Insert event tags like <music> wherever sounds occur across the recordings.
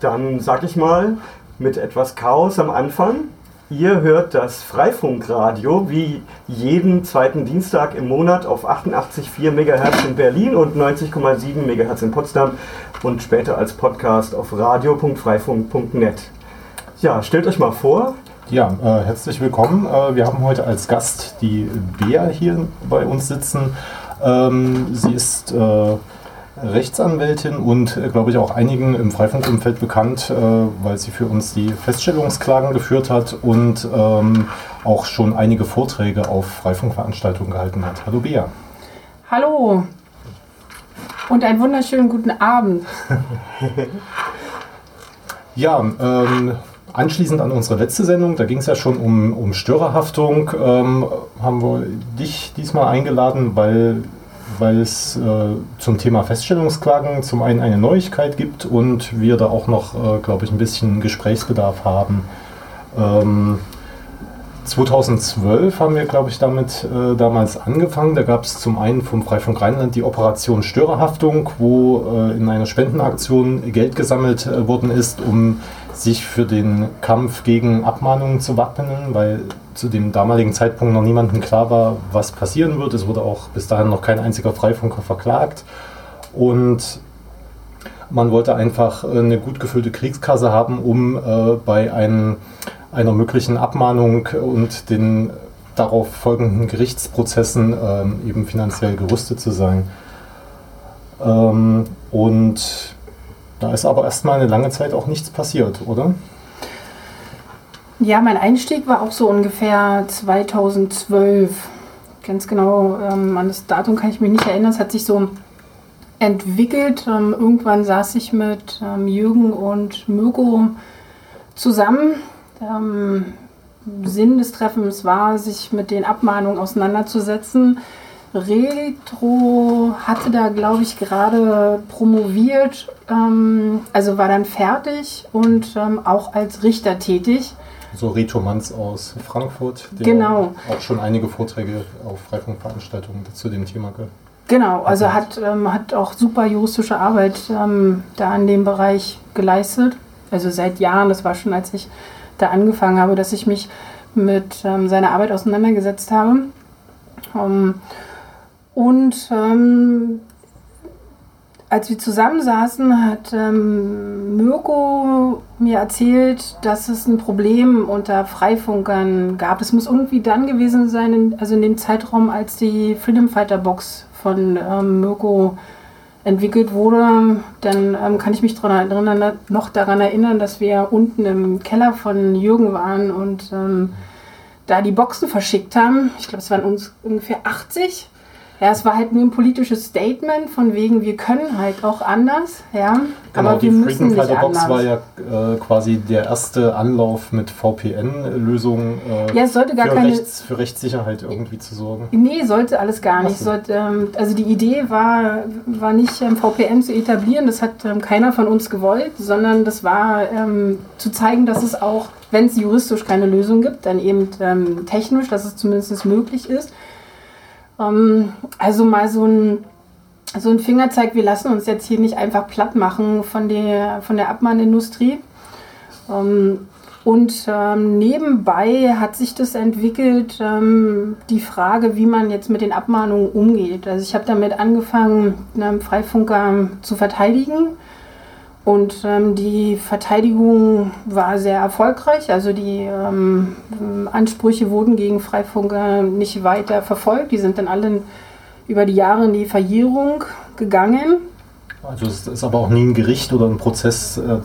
Dann sag ich mal mit etwas Chaos am Anfang. Ihr hört das Freifunkradio wie jeden zweiten Dienstag im Monat auf 88,4 MHz in Berlin und 90,7 MHz in Potsdam und später als Podcast auf radio.freifunk.net. Ja, stellt euch mal vor. Ja, äh, herzlich willkommen. Äh, wir haben heute als Gast die Bea hier bei uns sitzen. Ähm, sie ist äh, Rechtsanwältin und, äh, glaube ich, auch einigen im Freifunkumfeld bekannt, äh, weil sie für uns die Feststellungsklagen geführt hat und ähm, auch schon einige Vorträge auf Freifunkveranstaltungen gehalten hat. Hallo Bea. Hallo und einen wunderschönen guten Abend. <laughs> ja, ähm, anschließend an unsere letzte Sendung, da ging es ja schon um, um Störerhaftung, ähm, haben wir dich diesmal eingeladen, weil weil es äh, zum Thema Feststellungsklagen zum einen eine Neuigkeit gibt und wir da auch noch, äh, glaube ich, ein bisschen Gesprächsbedarf haben. Ähm, 2012 haben wir, glaube ich, damit äh, damals angefangen. Da gab es zum einen vom Freifunk Rheinland die Operation Störerhaftung, wo äh, in einer Spendenaktion Geld gesammelt äh, worden ist, um sich für den Kampf gegen Abmahnungen zu wappnen, weil zu dem damaligen Zeitpunkt noch niemandem klar war, was passieren wird. Es wurde auch bis dahin noch kein einziger Freifunker verklagt. Und man wollte einfach eine gut gefüllte Kriegskasse haben, um äh, bei einem, einer möglichen Abmahnung und den darauf folgenden Gerichtsprozessen äh, eben finanziell gerüstet zu sein. Ähm, und da ist aber erstmal eine lange Zeit auch nichts passiert, oder? Ja, mein Einstieg war auch so ungefähr 2012. Ganz genau ähm, an das Datum kann ich mich nicht erinnern. Es hat sich so entwickelt. Ähm, irgendwann saß ich mit ähm, Jürgen und Mirko zusammen. Ähm, Sinn des Treffens war, sich mit den Abmahnungen auseinanderzusetzen. Retro hatte da, glaube ich, gerade promoviert, ähm, also war dann fertig und ähm, auch als Richter tätig. So Reto Manz aus Frankfurt, der genau. auch schon einige Vorträge auf Freifunkveranstaltungen zu dem Thema gehört. Genau, also hat, ähm, hat auch super juristische Arbeit ähm, da in dem Bereich geleistet. Also seit Jahren, das war schon, als ich da angefangen habe, dass ich mich mit ähm, seiner Arbeit auseinandergesetzt habe. Ähm, und ähm, als wir zusammensaßen, hat ähm, Mirko mir erzählt, dass es ein Problem unter Freifunkern gab. Es muss irgendwie dann gewesen sein, in, also in dem Zeitraum, als die Freedom Fighter Box von ähm, Mirko entwickelt wurde. Dann ähm, kann ich mich daran erinnern, noch daran erinnern, dass wir unten im Keller von Jürgen waren und ähm, da die Boxen verschickt haben. Ich glaube, es waren uns ungefähr 80 ja, es war halt nur ein politisches Statement von wegen, wir können halt auch anders, ja. Genau, aber wir die müssen Freedom Fighter Box war ja äh, quasi der erste Anlauf mit VPN-Lösungen äh, ja, sollte gar für, keine, Rechts, für Rechtssicherheit irgendwie zu sorgen. Nee, sollte alles gar nicht. Sollte, ähm, also die Idee war, war nicht ähm, VPN zu etablieren, das hat ähm, keiner von uns gewollt, sondern das war ähm, zu zeigen, dass es auch, wenn es juristisch keine Lösung gibt, dann eben ähm, technisch, dass es zumindest möglich ist. Ähm, also mal so ein, so ein Fingerzeig, wir lassen uns jetzt hier nicht einfach platt machen von der, von der Abmahnindustrie. Ähm, und ähm, nebenbei hat sich das entwickelt, ähm, die Frage, wie man jetzt mit den Abmahnungen umgeht. Also ich habe damit angefangen, einen Freifunker zu verteidigen und ähm, die Verteidigung war sehr erfolgreich. Also die ähm, Ansprüche wurden gegen Freifunker nicht weiter verfolgt. Die sind dann alle über die Jahre in die Verjährung gegangen. Also es ist aber auch nie ein Gericht oder ein Prozess äh,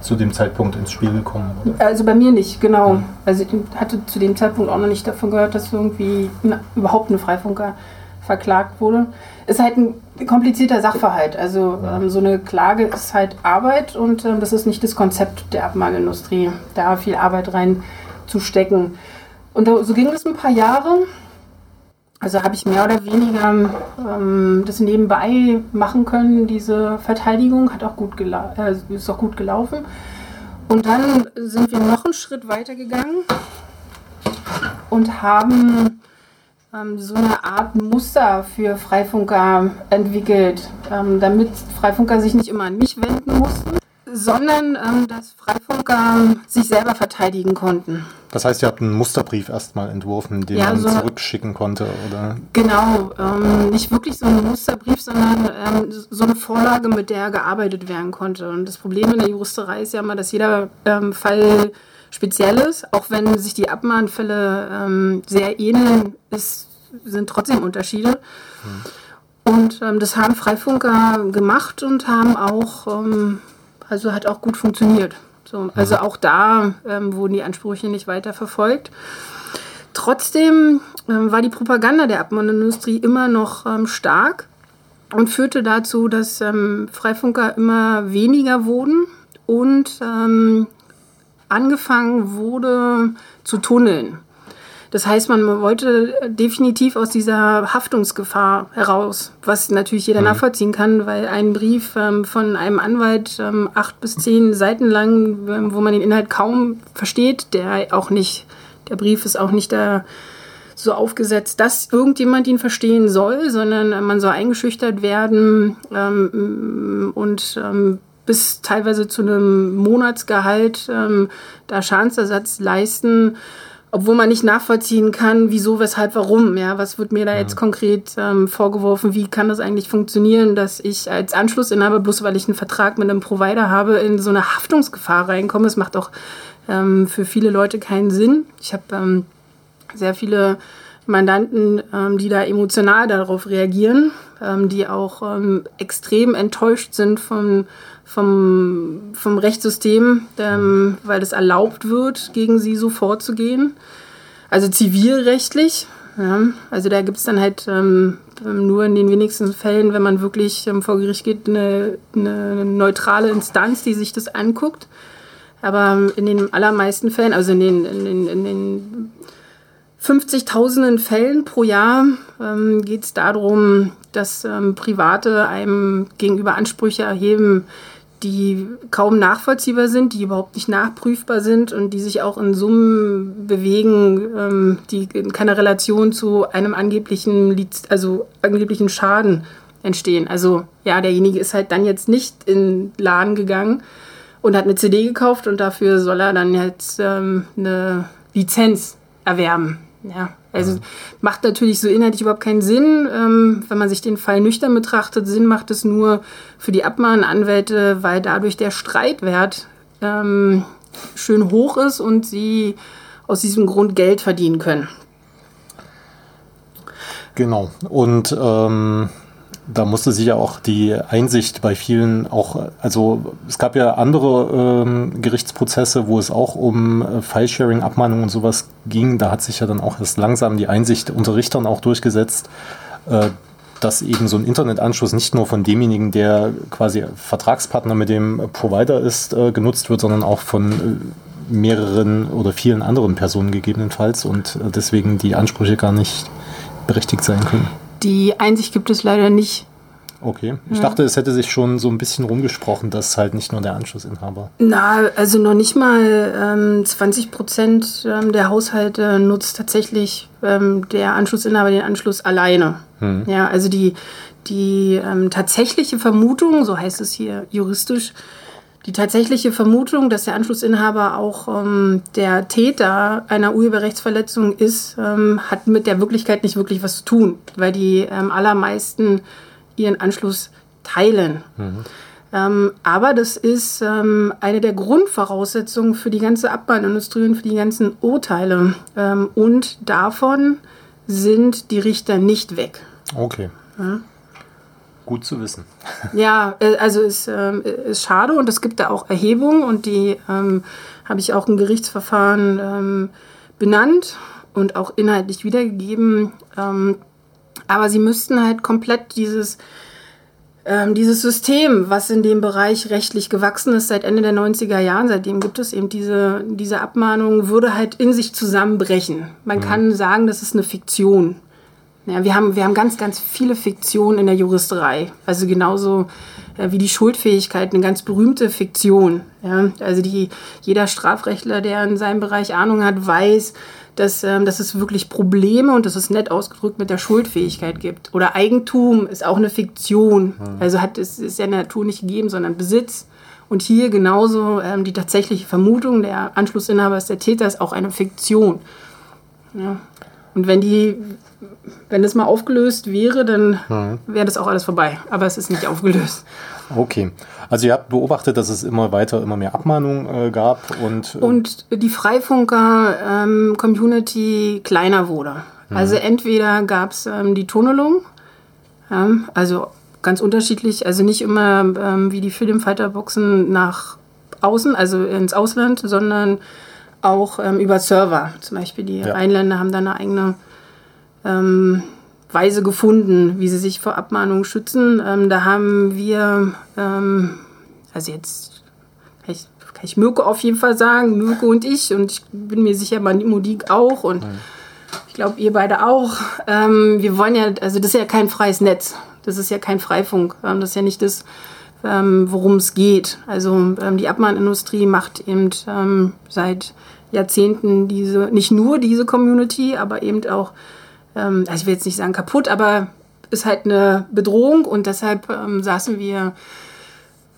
zu dem Zeitpunkt ins Spiel gekommen, oder? Also bei mir nicht, genau. Ja. Also ich hatte zu dem Zeitpunkt auch noch nicht davon gehört, dass irgendwie na, überhaupt ein Freifunker verklagt wurde. Ist halt ein komplizierter Sachverhalt. Also ja. ähm, so eine Klage ist halt Arbeit und ähm, das ist nicht das Konzept der Abmahnindustrie, da viel Arbeit reinzustecken. Und da, so ging es ein paar Jahre. Also habe ich mehr oder weniger ähm, das nebenbei machen können. Diese Verteidigung hat auch gut äh, ist auch gut gelaufen. Und dann sind wir noch einen Schritt weiter gegangen und haben so eine Art Muster für Freifunker entwickelt, ähm, damit Freifunker sich nicht immer an mich wenden mussten, sondern ähm, dass Freifunker sich selber verteidigen konnten. Das heißt, ihr habt einen Musterbrief erstmal entworfen, den ja, man so zurückschicken konnte, oder? Genau, ähm, nicht wirklich so ein Musterbrief, sondern ähm, so eine Vorlage, mit der gearbeitet werden konnte. Und das Problem in der Juristerei ist ja immer, dass jeder ähm, Fall speziell ist, auch wenn sich die Abmahnfälle ähm, sehr ähneln, ist, sind trotzdem Unterschiede. Hm. Und ähm, das haben Freifunker gemacht und haben auch, ähm, also hat auch gut funktioniert. So, also mhm. auch da ähm, wurden die Ansprüche nicht weiter verfolgt. Trotzdem ähm, war die Propaganda der Abmahnindustrie immer noch ähm, stark und führte dazu, dass Freifunker immer weniger wurden und ähm, angefangen wurde zu tunneln. Das heißt, man wollte definitiv aus dieser Haftungsgefahr heraus, was natürlich jeder mhm. nachvollziehen kann, weil ein Brief ähm, von einem Anwalt ähm, acht bis zehn Seiten lang, ähm, wo man den Inhalt kaum versteht, der auch nicht, der Brief ist auch nicht da so aufgesetzt, dass irgendjemand ihn verstehen soll, sondern man soll eingeschüchtert werden ähm, und ähm, bis teilweise zu einem Monatsgehalt ähm, da Schadensersatz leisten obwohl man nicht nachvollziehen kann, wieso, weshalb, warum. Ja, was wird mir da jetzt konkret ähm, vorgeworfen? Wie kann das eigentlich funktionieren, dass ich als Anschlussinhaber, bloß weil ich einen Vertrag mit einem Provider habe, in so eine Haftungsgefahr reinkomme? Es macht auch ähm, für viele Leute keinen Sinn. Ich habe ähm, sehr viele Mandanten, ähm, die da emotional darauf reagieren, ähm, die auch ähm, extrem enttäuscht sind von vom, vom Rechtssystem, ähm, weil es erlaubt wird, gegen sie so vorzugehen. Also zivilrechtlich. Ja, also da gibt es dann halt ähm, nur in den wenigsten Fällen, wenn man wirklich ähm, vor Gericht geht, eine, eine, neutrale Instanz, die sich das anguckt. Aber in den allermeisten Fällen, also in den, in den, in den 50.000 Fällen pro Jahr ähm, geht es darum, dass ähm, Private einem gegenüber Ansprüche erheben, die kaum nachvollziehbar sind, die überhaupt nicht nachprüfbar sind und die sich auch in Summen bewegen, ähm, die in keiner Relation zu einem angeblichen, also angeblichen Schaden entstehen. Also ja, derjenige ist halt dann jetzt nicht in den Laden gegangen und hat eine CD gekauft und dafür soll er dann jetzt ähm, eine Lizenz erwerben. Ja, also mhm. macht natürlich so inhaltlich überhaupt keinen Sinn, ähm, wenn man sich den Fall nüchtern betrachtet. Sinn macht es nur für die Abmahnanwälte, weil dadurch der Streitwert ähm, schön hoch ist und sie aus diesem Grund Geld verdienen können. Genau. Und ähm, da musste sich ja auch die Einsicht bei vielen auch, also es gab ja andere ähm, Gerichtsprozesse, wo es auch um äh, File-Sharing, Abmahnung und sowas ging. Da hat sich ja dann auch erst langsam die Einsicht unter Richtern auch durchgesetzt, äh, dass eben so ein Internetanschluss nicht nur von demjenigen, der quasi Vertragspartner mit dem Provider ist, äh, genutzt wird, sondern auch von äh, mehreren oder vielen anderen Personen gegebenenfalls und äh, deswegen die Ansprüche gar nicht berechtigt sein können. Die Einsicht gibt es leider nicht. Okay. Ich ja. dachte, es hätte sich schon so ein bisschen rumgesprochen, dass halt nicht nur der Anschlussinhaber. Na, also noch nicht mal ähm, 20 Prozent ähm, der Haushalte nutzt tatsächlich ähm, der Anschlussinhaber den Anschluss alleine. Hm. Ja, also die, die ähm, tatsächliche Vermutung, so heißt es hier juristisch, die tatsächliche Vermutung, dass der Anschlussinhaber auch ähm, der Täter einer Urheberrechtsverletzung ist, ähm, hat mit der Wirklichkeit nicht wirklich was zu tun, weil die ähm, allermeisten ihren Anschluss teilen. Mhm. Ähm, aber das ist ähm, eine der Grundvoraussetzungen für die ganze Abbahnindustrie und für die ganzen Urteile. Ähm, und davon sind die Richter nicht weg. Okay. Ja. Gut zu wissen. <laughs> Ja, äh, also ist, ähm, ist schade und es gibt da auch Erhebungen und die ähm, habe ich auch im Gerichtsverfahren ähm, benannt und auch inhaltlich wiedergegeben. Ähm, aber sie müssten halt komplett dieses, ähm, dieses System, was in dem Bereich rechtlich gewachsen ist seit Ende der 90er Jahren, seitdem gibt es eben diese, diese Abmahnung, würde halt in sich zusammenbrechen. Man mhm. kann sagen, das ist eine Fiktion. Ja, wir, haben, wir haben ganz, ganz viele Fiktionen in der Juristerei. Also genauso äh, wie die Schuldfähigkeit, eine ganz berühmte Fiktion. Ja? Also die, jeder Strafrechtler, der in seinem Bereich Ahnung hat, weiß, dass, ähm, dass es wirklich Probleme und das ist nett ausgedrückt mit der Schuldfähigkeit gibt. Oder Eigentum ist auch eine Fiktion. Mhm. Also hat es ist ja in der Natur nicht gegeben, sondern Besitz. Und hier genauso ähm, die tatsächliche Vermutung, der Anschlussinhaber ist der Täter, ist auch eine Fiktion. Ja. Und wenn die, wenn das mal aufgelöst wäre, dann mhm. wäre das auch alles vorbei. Aber es ist nicht aufgelöst. Okay. Also ihr habt beobachtet, dass es immer weiter, immer mehr Abmahnungen äh, gab und. Äh und die Freifunker-Community ähm, kleiner wurde. Mhm. Also entweder gab es ähm, die Tunnelung, ja, also ganz unterschiedlich, also nicht immer ähm, wie die Freedom Fighter Boxen nach außen, also ins Ausland, sondern auch ähm, über Server. Zum Beispiel die ja. Rheinländer haben da eine eigene ähm, Weise gefunden, wie sie sich vor Abmahnungen schützen. Ähm, da haben wir, ähm, also jetzt kann ich, kann ich Mirko auf jeden Fall sagen, Mirko und ich und ich bin mir sicher, Modik auch und mhm. ich glaube, ihr beide auch. Ähm, wir wollen ja, also das ist ja kein freies Netz, das ist ja kein Freifunk, ähm, das ist ja nicht das, ähm, worum es geht. Also die Abmahnindustrie macht eben seit Jahrzehnten diese, nicht nur diese Community, aber eben auch ähm, also ich will jetzt nicht sagen kaputt, aber ist halt eine Bedrohung und deshalb ähm, saßen wir,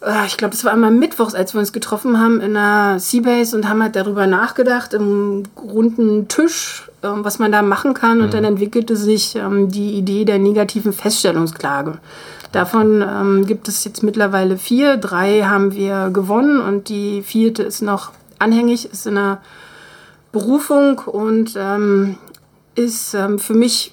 äh, ich glaube, das war einmal mittwochs, als wir uns getroffen haben in einer Seabase und haben halt darüber nachgedacht, im runden Tisch, äh, was man da machen kann. Mhm. Und dann entwickelte sich ähm, die Idee der negativen Feststellungsklage. Davon ähm, gibt es jetzt mittlerweile vier. Drei haben wir gewonnen und die vierte ist noch anhängig, ist in einer Berufung und ähm, ist ähm, für mich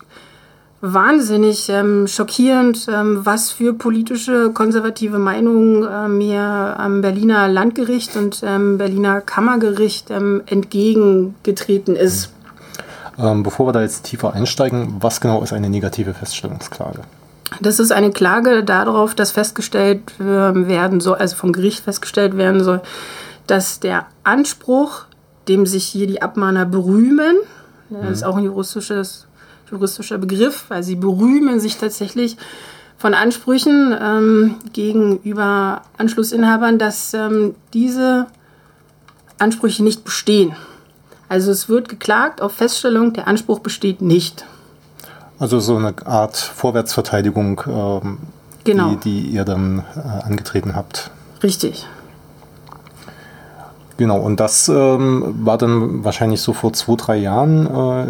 wahnsinnig ähm, schockierend, ähm, was für politische konservative Meinungen äh, mir am Berliner Landgericht und ähm, Berliner Kammergericht ähm, entgegengetreten ist. Ähm, bevor wir da jetzt tiefer einsteigen, was genau ist eine negative Feststellungsklage? Das ist eine Klage darauf, dass festgestellt äh, werden soll, also vom Gericht festgestellt werden soll, dass der Anspruch, dem sich hier die Abmahner berühmen, das mhm. ist auch ein juristisches, juristischer Begriff, weil sie berühmen sich tatsächlich von Ansprüchen ähm, gegenüber Anschlussinhabern, dass ähm, diese Ansprüche nicht bestehen. Also es wird geklagt auf Feststellung, der Anspruch besteht nicht. Also so eine Art Vorwärtsverteidigung, ähm, genau. die, die, ihr dann äh, angetreten habt. Richtig. Genau, und das ähm, war dann wahrscheinlich so vor zwei, drei Jahren äh,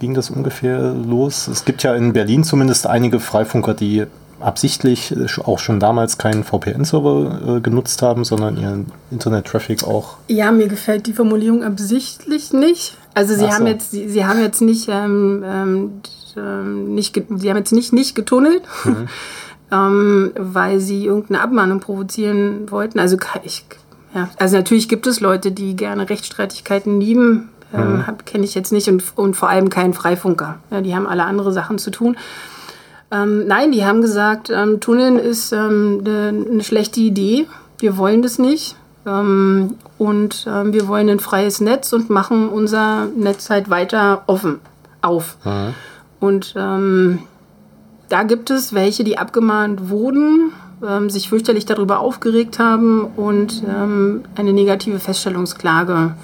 ging das ungefähr los. Es gibt ja in Berlin zumindest einige Freifunker, die absichtlich auch schon damals keinen VPN-Server äh, genutzt haben, sondern ihren Internet-Traffic auch. Ja, mir gefällt die Formulierung absichtlich nicht. Also sie Ach haben so. jetzt, sie, sie, haben jetzt nicht, ähm, ähm, nicht, sie haben jetzt nicht nicht getunnelt. Mhm. <laughs> ähm, weil sie irgendeine Abmahnung provozieren wollten. Also ich ja, also natürlich gibt es Leute, die gerne Rechtsstreitigkeiten lieben. Ähm, mhm. Kenne ich jetzt nicht und, und vor allem keinen Freifunker. Ja, die haben alle andere Sachen zu tun. Ähm, nein, die haben gesagt, ähm, Tunneln ist ähm, eine ne schlechte Idee. Wir wollen das nicht. Ähm, und ähm, wir wollen ein freies Netz und machen unser Netz halt weiter offen auf. Mhm. Und da gibt es welche, die abgemahnt wurden ähm, sich fürchterlich darüber aufgeregt haben und ähm, eine negative Feststellungsklage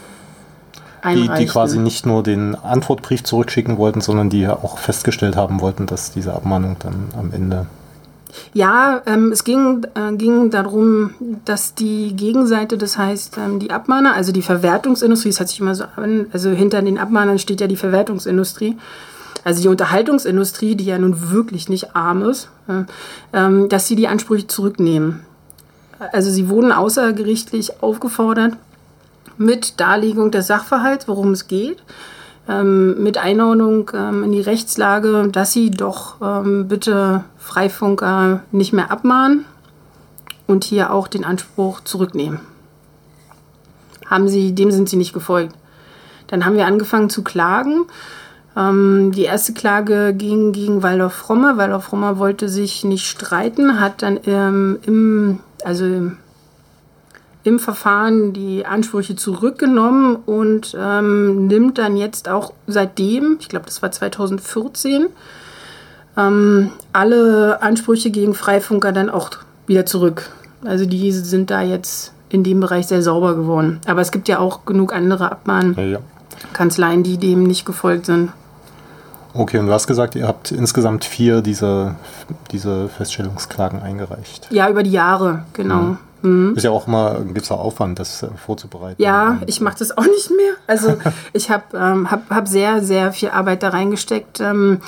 die, die, quasi nicht nur den Antwortbrief zurückschicken wollten, sondern die auch festgestellt haben wollten, dass diese Abmahnung dann am Ende. Ja, ähm, es ging, äh, ging darum, dass die Gegenseite, das heißt ähm, die Abmahner, also die Verwertungsindustrie, das hat sich immer so an, also hinter den Abmahnern steht ja die Verwertungsindustrie, also die Unterhaltungsindustrie, die ja nun wirklich nicht arm ist, ähm, dass sie die Ansprüche zurücknehmen. Also sie wurden außergerichtlich aufgefordert, mit Darlegung des Sachverhalts, worum es geht, ähm, mit Einordnung ähm, in die Rechtslage, dass sie doch bitte Freifunker nicht mehr abmahnen und hier auch den Anspruch zurücknehmen. Haben sie, dem sind sie nicht gefolgt. Dann haben wir angefangen zu klagen ähm, die erste Klage ging gegen Waldorf Romme. Waldorf Romme wollte sich nicht streiten, hat dann ähm, im, also im Verfahren die Ansprüche zurückgenommen und ähm, nimmt dann jetzt auch seitdem, ich glaube, das war 2014, ähm, alle Ansprüche gegen Freifunker dann auch wieder zurück. Also die sind da jetzt in dem Bereich sehr sauber geworden. Aber es gibt ja auch genug andere Abmahnkanzleien, die dem nicht gefolgt sind. Okay, und du hast gesagt, ihr habt insgesamt vier dieser diese Feststellungsklagen eingereicht. Ja, über die Jahre, genau. Mhm. Mhm. Ist ja auch immer ein gewisser Aufwand, das äh, vorzubereiten. Ja, ich mache das auch nicht mehr. Also <laughs> ich habe ähm, hab, hab sehr, sehr viel Arbeit da reingesteckt. Ähm,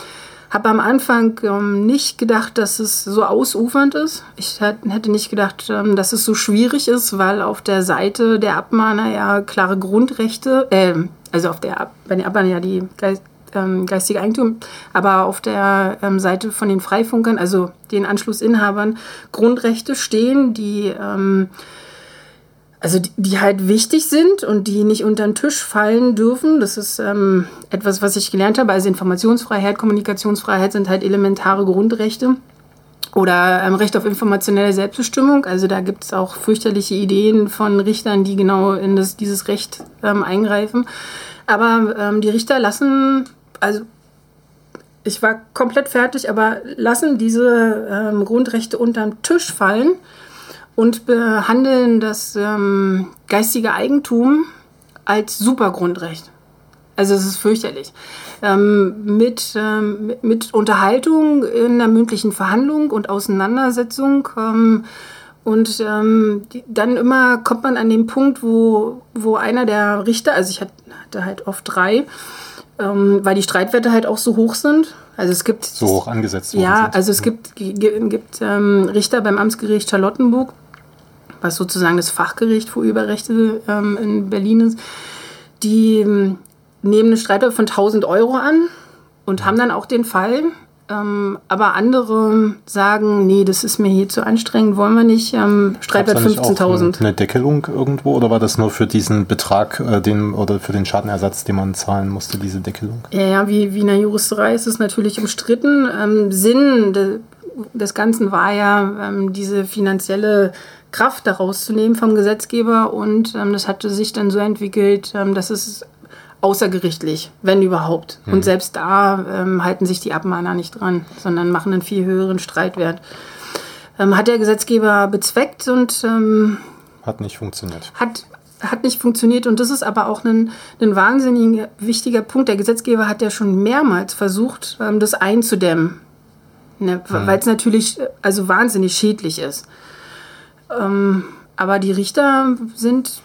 habe am Anfang ähm, nicht gedacht, dass es so ausufernd ist. Ich hätte nicht gedacht, ähm, dass es so schwierig ist, weil auf der Seite der Abmahner ja klare Grundrechte, äh, also auf der, bei den Abmahnern ja die ähm, geistige Eigentum, aber auf der ähm, Seite von den Freifunkern, also den Anschlussinhabern, Grundrechte stehen, die ähm, also die, die, halt wichtig sind und die nicht unter den Tisch fallen dürfen. Das ist ähm, etwas, was ich gelernt habe. Also Informationsfreiheit, Kommunikationsfreiheit sind halt elementare Grundrechte. Oder ähm, Recht auf informationelle Selbstbestimmung. Also da gibt es auch fürchterliche Ideen von Richtern, die genau in das, dieses Recht ähm, eingreifen. Aber ähm, die Richter lassen, also ich war komplett fertig, aber lassen diese ähm, Grundrechte unterm Tisch fallen und behandeln das ähm, geistige Eigentum als Supergrundrecht. Also es ist fürchterlich. Ähm, mit, ähm, mit Unterhaltung in der mündlichen Verhandlung und Auseinandersetzung. Ähm, und ähm, die, dann immer kommt man an den Punkt, wo, wo einer der Richter, also ich hatte halt oft drei, ähm, weil die Streitwerte halt auch so hoch sind. Also es gibt so hoch angesetzt. Ja, sind. also es gibt, gibt ähm, Richter beim Amtsgericht Charlottenburg, was sozusagen das Fachgericht für Überrechte ähm, in Berlin ist, die ähm, nehmen eine Streitwert von 1000 Euro an und haben dann auch den Fall. Ähm, aber andere sagen, nee, das ist mir hier zu anstrengend, wollen wir nicht. Ähm, Streitwert 15.000. Eine Deckelung irgendwo oder war das nur für diesen Betrag äh, den, oder für den Schadenersatz, den man zahlen musste, diese Deckelung? Ja, ja wie, wie in der Juristerei ist es natürlich umstritten. Ähm, Sinn de, des Ganzen war ja, ähm, diese finanzielle Kraft daraus zu nehmen vom Gesetzgeber und ähm, das hatte sich dann so entwickelt, ähm, dass es außergerichtlich, wenn überhaupt. Mhm. Und selbst da ähm, halten sich die Abmahner nicht dran, sondern machen einen viel höheren Streitwert. Ähm, hat der Gesetzgeber bezweckt und ähm, hat nicht funktioniert. Hat, hat nicht funktioniert und das ist aber auch ein, ein wahnsinnig wichtiger Punkt. Der Gesetzgeber hat ja schon mehrmals versucht, ähm, das einzudämmen, ne? mhm. weil es natürlich äh, also wahnsinnig schädlich ist. Ähm, aber die Richter sind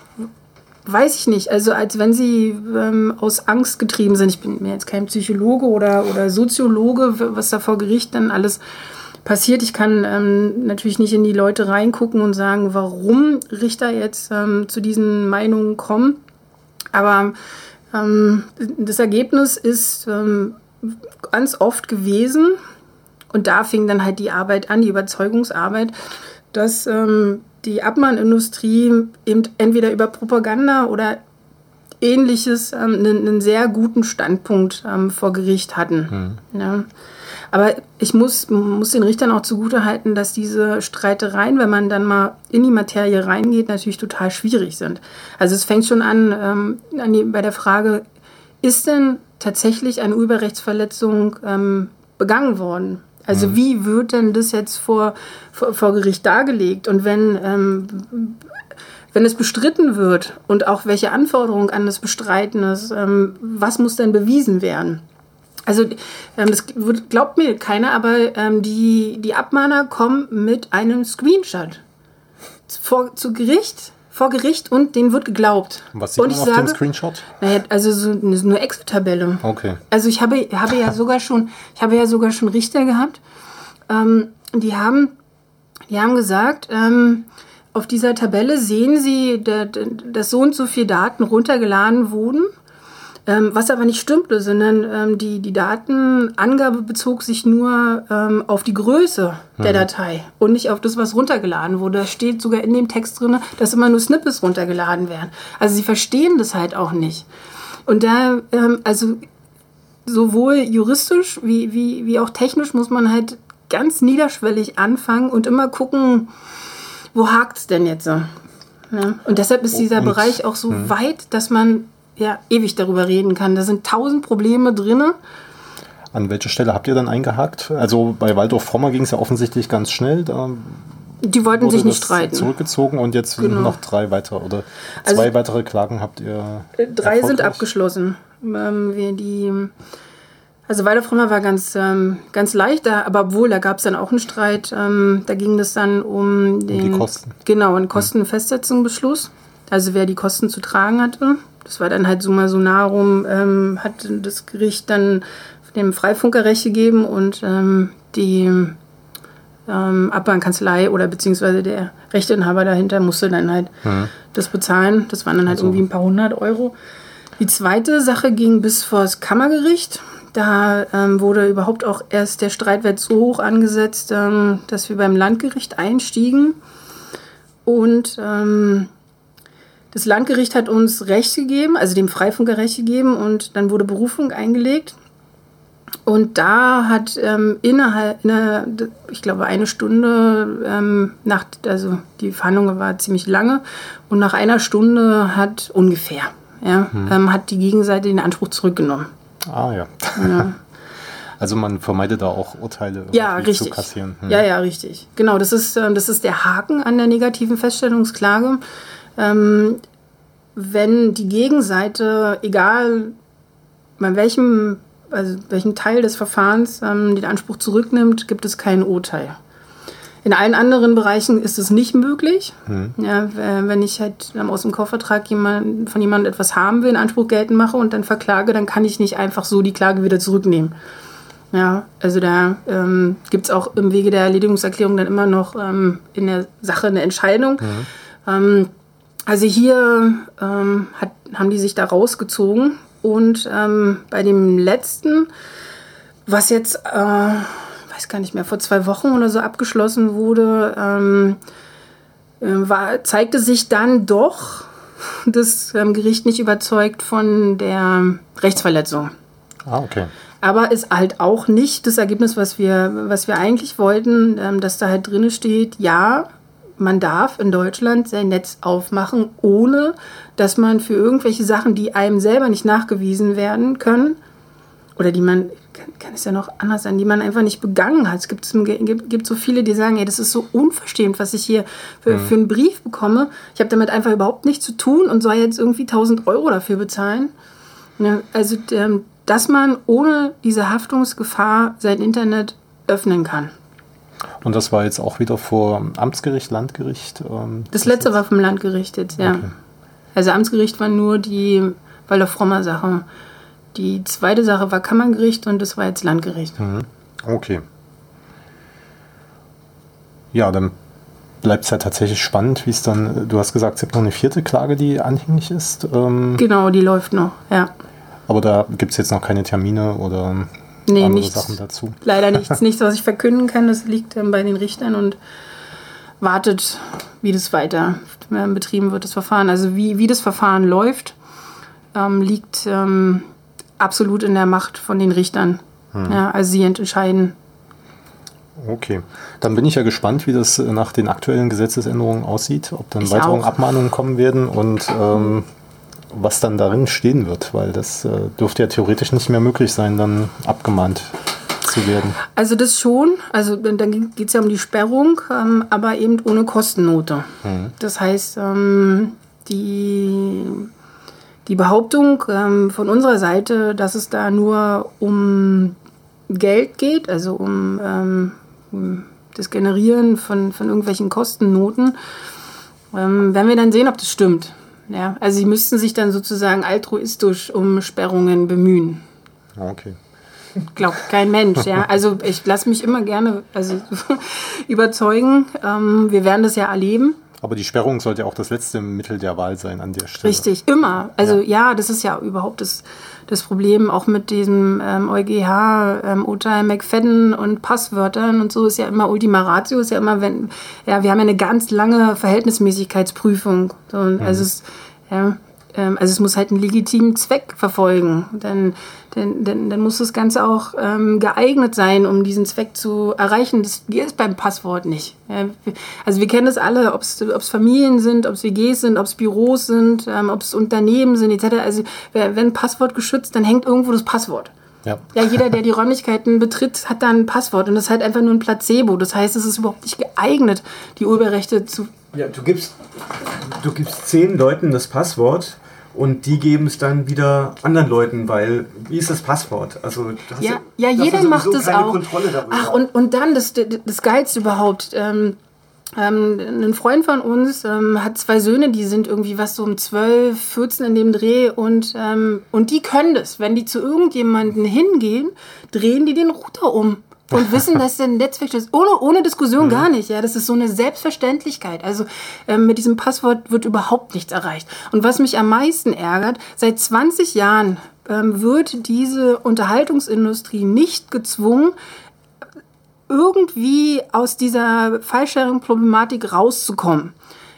weiß ich nicht. Also als wenn sie ähm, aus Angst getrieben sind. Ich bin mir jetzt kein Psychologe oder, oder Soziologe, was da vor Gericht dann alles passiert. Ich kann ähm, natürlich nicht in die Leute reingucken und sagen, warum Richter jetzt ähm, zu diesen Meinungen kommen. Aber ähm, das Ergebnis ist ähm, ganz oft gewesen, und da fing dann halt die Arbeit an, die Überzeugungsarbeit, dass ähm, die Abmahnindustrie eben entweder über Propaganda oder ähnliches ähm, einen, einen, sehr guten Standpunkt ähm, vor Gericht hatten. Mhm. Ja. Aber ich muss, muss den Richtern auch zugutehalten, dass diese Streitereien, wenn man dann mal in die Materie reingeht, natürlich total schwierig sind. Also es fängt schon an, ähm, an die, bei der Frage, ist denn tatsächlich eine Urheberrechtsverletzung ähm, begangen worden? Also mhm. wie wird denn das jetzt vor, vor, vor Gericht dargelegt? Und wenn, ähm, wenn es bestritten wird und auch welche Anforderungen an das Bestreiten ist, ähm, was muss denn bewiesen werden? Also ähm, das glaubt mir keiner, aber ähm, die, die Abmahner kommen mit einem Screenshot vor, zu Gericht vor Gericht und denen wird geglaubt. Was sieht und man auf sage, dem Screenshot? Naja, also so eine Excel-Tabelle. Okay. Also ich habe, habe ja <laughs> sogar schon, ich habe ja sogar schon Richter gehabt, ähm, die haben, die haben gesagt, ähm, auf dieser Tabelle sehen Sie, dass so und so viele Daten runtergeladen wurden ähm, was aber nicht stimmte, sondern ähm, die, die Datenangabe bezog sich nur ähm, auf die Größe der mhm. Datei und nicht auf das, was runtergeladen wurde. Da steht sogar in dem Text drin, dass immer nur Snippets runtergeladen werden. Also sie verstehen das halt auch nicht. Und da, ähm, also sowohl juristisch wie, wie, wie auch technisch muss man halt ganz niederschwellig anfangen und immer gucken, wo hakt es denn jetzt? Ja. Und deshalb ist dieser und, Bereich auch so mh. weit, dass man ja ewig darüber reden kann. Da sind tausend Probleme drin. An welcher Stelle habt ihr dann eingehakt? Also bei Waldorf Frommer ging es ja offensichtlich ganz schnell. Da die wollten sich nicht streiten. Zurückgezogen und jetzt genau. noch drei weitere oder zwei also, weitere Klagen habt ihr. Drei sind abgeschlossen. Ähm, wir die, Also Weiler war ganz, ähm, ganz leicht, aber obwohl, da gab es dann auch einen Streit. Ähm, da ging es dann um den... Um die Kosten. Genau, einen Kostenfestsetzungsbeschluss. Also wer die Kosten zu tragen hatte. Das war dann halt summa summarum, ähm, hat das Gericht dann dem Freifunker Recht gegeben und ähm, die ähm, Abbahnkanzlei oder beziehungsweise der Rechteinhaber dahinter musste dann halt mhm. das bezahlen. Das waren dann halt also. irgendwie ein paar hundert Euro. Die zweite Sache ging bis vor das Kammergericht. Da ähm, wurde überhaupt auch erst der Streitwert so hoch angesetzt, ähm, dass wir beim Landgericht einstiegen. Und ähm, das Landgericht hat uns Recht gegeben, also dem Freifunker Recht gegeben und dann wurde Berufung eingelegt. Und da hat ähm, innerhalb, innerhalb, ich glaube, eine Stunde ähm, nach, also die Verhandlung war ziemlich lange und nach einer Stunde hat ungefähr, ja, hm. ähm, hat die Gegenseite den Anspruch zurückgenommen. Ah ja. ja. <laughs> Also man vermeidet da auch Urteile ja, zu kassieren. Hm. Ja, ja, richtig. Genau, das ist, ähm, das ist der Haken an der negativen Feststellungsklage. Ähm, wenn die Gegenseite, egal bei welchem also welchen Teil des Verfahrens ähm, den Anspruch zurücknimmt, gibt es kein Urteil. In allen anderen Bereichen ist es nicht möglich. Mhm. Ja, wenn ich halt aus dem Kaufvertrag jemand, von jemandem etwas haben will, einen Anspruch geltend mache und dann verklage, dann kann ich nicht einfach so die Klage wieder zurücknehmen. Ja, also da ähm, gibt es auch im Wege der Erledigungserklärung dann immer noch ähm, in der Sache eine Entscheidung. Mhm. Ähm, also hier ähm, hat, haben die sich da rausgezogen und ähm, bei dem letzten, was jetzt, äh, weiß gar nicht mehr, vor zwei Wochen oder so abgeschlossen wurde, ähm, äh, war, zeigte sich dann doch <laughs> das ähm, Gericht nicht überzeugt von der Rechtsverletzung. Ah, okay. Aber ist halt auch nicht das Ergebnis, was wir, was wir eigentlich wollten, ähm, dass da halt drin steht, ja, man darf in Deutschland sein Netz aufmachen, ohne dass man für irgendwelche Sachen, die einem selber nicht nachgewiesen werden können, oder die man, kann, kann es ja noch anders sein, die man einfach nicht begangen hat. Es gibt, gibt, gibt so viele, die sagen, ey, das ist so unverschämt, was ich hier für, mhm. für einen Brief bekomme. Ich habe damit einfach überhaupt nichts zu tun und soll jetzt irgendwie 1000 Euro dafür bezahlen. Ja, also, ähm, dass man ohne diese Haftungsgefahr sein Internet öffnen kann. Und das war jetzt auch wieder vor Amtsgericht, Landgericht? Ähm, das, letzte war vom Landgericht jetzt, ja. Okay. Also Amtsgericht war nur die Walder Frommer Sache. Die zweite Sache war Kammergericht und das war jetzt Landgericht. Mhm. Okay. Ja, dann bleibt es ja tatsächlich spannend, wie es dann, du hast gesagt, es gibt noch eine vierte Klage, die anhängig ist. Ähm, genau, die läuft noch, ja. Aber da gibt es jetzt noch keine Termine oder nee, andere nichts, Sachen dazu. Leider nichts, <laughs> nichts, was ich verkünden kann. Das liegt ähm, bei den Richtern und wartet, wie das weiter äh, betrieben wird, das Verfahren. Also wie, wie das Verfahren läuft, ähm, liegt ähm, absolut in der Macht von den Richtern. Hm. Ja, also sie entscheiden. Okay, dann bin ich ja gespannt, wie das äh, nach den aktuellen Gesetzesänderungen aussieht, ob dann ich weitere auch. Abmahnungen kommen werden und ähm, was dann darin stehen wird, weil das äh, dürfte ja theoretisch nicht mehr möglich sein, dann abgemahnt zu werden. Also das schon, also dann geht es ja um die Sperrung, ähm, aber eben ohne Kostennote. Mhm. Das heißt, ähm, die, die Behauptung ähm, von unserer Seite, dass es da nur um Geld geht, also um, ähm, um das Generieren von, von irgendwelchen Kostennoten, ähm, werden wir dann sehen, ob das stimmt. Ja, also sie müssten sich dann sozusagen altruistisch um Sperrungen bemühen. Ah, okay. Glaubt kein Mensch, ja. <laughs> Also ich lasse mich immer gerne also, <laughs> überzeugen. Ähm, wir werden das ja erleben. Aber die Sperrung sollte auch das letzte Mittel der Wahl sein an der Stelle. Richtig, immer. Also ja, ja das ist ja überhaupt das, das Problem, auch mit diesem ähm, EuGH, ähm, Urteil McFadden und Passwörtern und so ist ja immer Ultima Ratio, ist ja immer, wenn, ja, wir haben ja eine ganz lange Verhältnismäßigkeitsprüfung. So, mhm. Also es, ja, ähm, also es muss halt einen legitimen Zweck verfolgen. Dann, dann, dann, dann muss das Ganze auch ähm, geeignet sein, um diesen Zweck zu erreichen. Das ist beim Passwort nicht. Ja, also wir kennen das alle, ob es Familien sind, ob es WGs sind, ob es Büros sind, ähm, ob es Unternehmen sind, etc. Also wenn Passwort geschützt, dann hängt irgendwo das Passwort. Ja. ja, jeder, der die Räumlichkeiten betritt, hat da ein Passwort und das ist halt einfach nur ein Placebo. Das heißt, es ist überhaupt nicht geeignet, die Urheberrechte zu. Ja, du gibst, du gibst zehn Leuten das Passwort und die geben es dann wieder anderen Leuten, weil wie ist das Passwort? Also ja, ja, jeder macht es auch. Ach und, und dann das, das Geilste überhaupt. Ähm, ähm, ein Freund von uns ähm, hat zwei Söhne, die sind irgendwie was so um 12, 14 in dem Dreh und, ähm, und die können das. Wenn die zu irgendjemanden hingehen, drehen die den Router um und wissen, dass der Netzwerk ist. Ohne, ohne Diskussion mhm. gar nicht. Ja, das ist so eine Selbstverständlichkeit. Also ähm, mit diesem Passwort wird überhaupt nichts erreicht. Und was mich am meisten ärgert, seit 20 Jahren ähm, wird diese Unterhaltungsindustrie nicht gezwungen, irgendwie aus dieser File-Sharing-Problematik rauszukommen.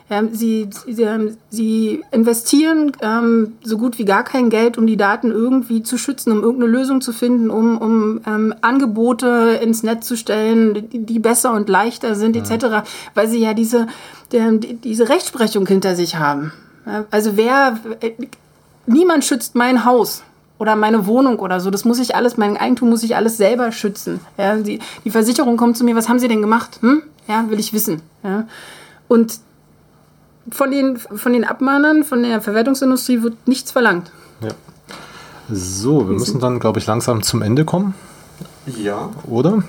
Ähm, sie, sie, ähm, sie, investieren ähm, so gut wie gar kein Geld, um die Daten irgendwie zu schützen, um irgendeine Lösung zu finden, um, um ähm, Angebote ins Netz zu stellen, die, die besser und leichter sind, ja. etc., weil sie ja diese, der, diese Rechtsprechung hinter sich haben. Also wer, niemand schützt mein Haus oder meine Wohnung oder so. Das muss ich alles, mein Eigentum muss ich alles selber schützen. Ja, die, die Versicherung kommt zu mir, was haben Sie denn gemacht? Hm? Ja, will ich wissen. Ja. Und von den, von den Abmahnern, von der Verwertungsindustrie wird nichts verlangt. Ja. So, wir müssen dann, glaube ich, langsam zum Ende kommen. Ja. Oder?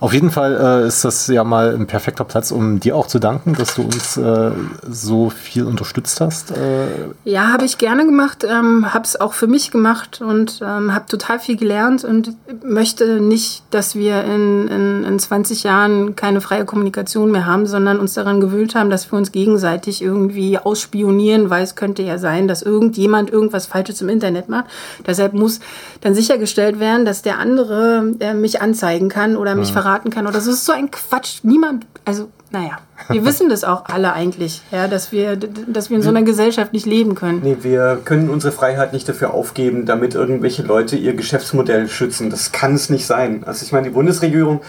Auf jeden Fall äh, ist das ja mal ein perfekter Platz, um dir auch zu danken, dass du uns äh, so viel unterstützt hast. Äh. Ja, habe ich gerne gemacht, ähm, habe es auch für mich gemacht und ähm, habe total viel gelernt und möchte nicht, dass wir in, in, in 20 Jahren keine freie Kommunikation mehr haben, sondern uns daran gewöhnt haben, dass wir uns gegenseitig irgendwie ausspionieren, weil es könnte ja sein, dass irgendjemand irgendwas Falsches im Internet macht. Deshalb muss dann sichergestellt werden, dass der andere äh, mich anzeigen kann oder mich ja. verraten verraten kann oder so. Das ist so ein Quatsch. Niemand, also naja, wir wissen das auch alle eigentlich, ja, dass wir, dass wir in so einer Gesellschaft nicht leben können. Nee, wir können unsere Freiheit nicht dafür aufgeben, damit irgendwelche Leute ihr Geschäftsmodell schützen. Das kann es nicht sein. Also ich meine, die Bundesregierung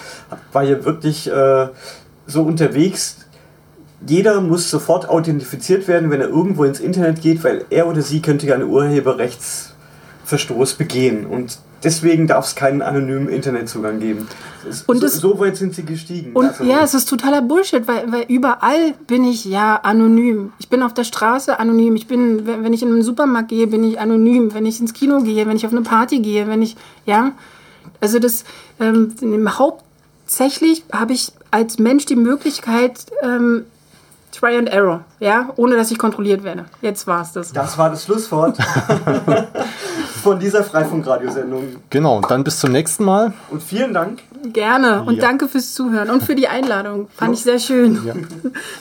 war hier wirklich äh, so unterwegs. Jeder muss sofort authentifiziert werden, wenn er irgendwo ins Internet geht, weil er oder sie könnte ja einen Urheberrechtsverstoß begehen. Und deswegen darf es keinen anonymen Internetzugang geben. Und so, so, weit sind sie gestiegen. Und also, ja, es ist totaler Bullshit, weil, weil überall bin ich ja anonym. Ich bin auf der Straße anonym. Ich bin, wenn ich in einen Supermarkt gehe, bin ich anonym. Wenn ich ins Kino gehe, wenn ich auf eine Party gehe, wenn ich, ja. Also das, ähm, hauptsächlich habe ich als Mensch die Möglichkeit, ähm, Try and Error, ja, ohne dass ich kontrolliert werde. Jetzt war es das. Das war das Schlusswort <laughs> von dieser Freifunkradiosendung. Genau, dann bis zum nächsten Mal. Und vielen Dank. Gerne und ja. danke fürs Zuhören und für die Einladung. Fand ich sehr schön. Ja. <laughs>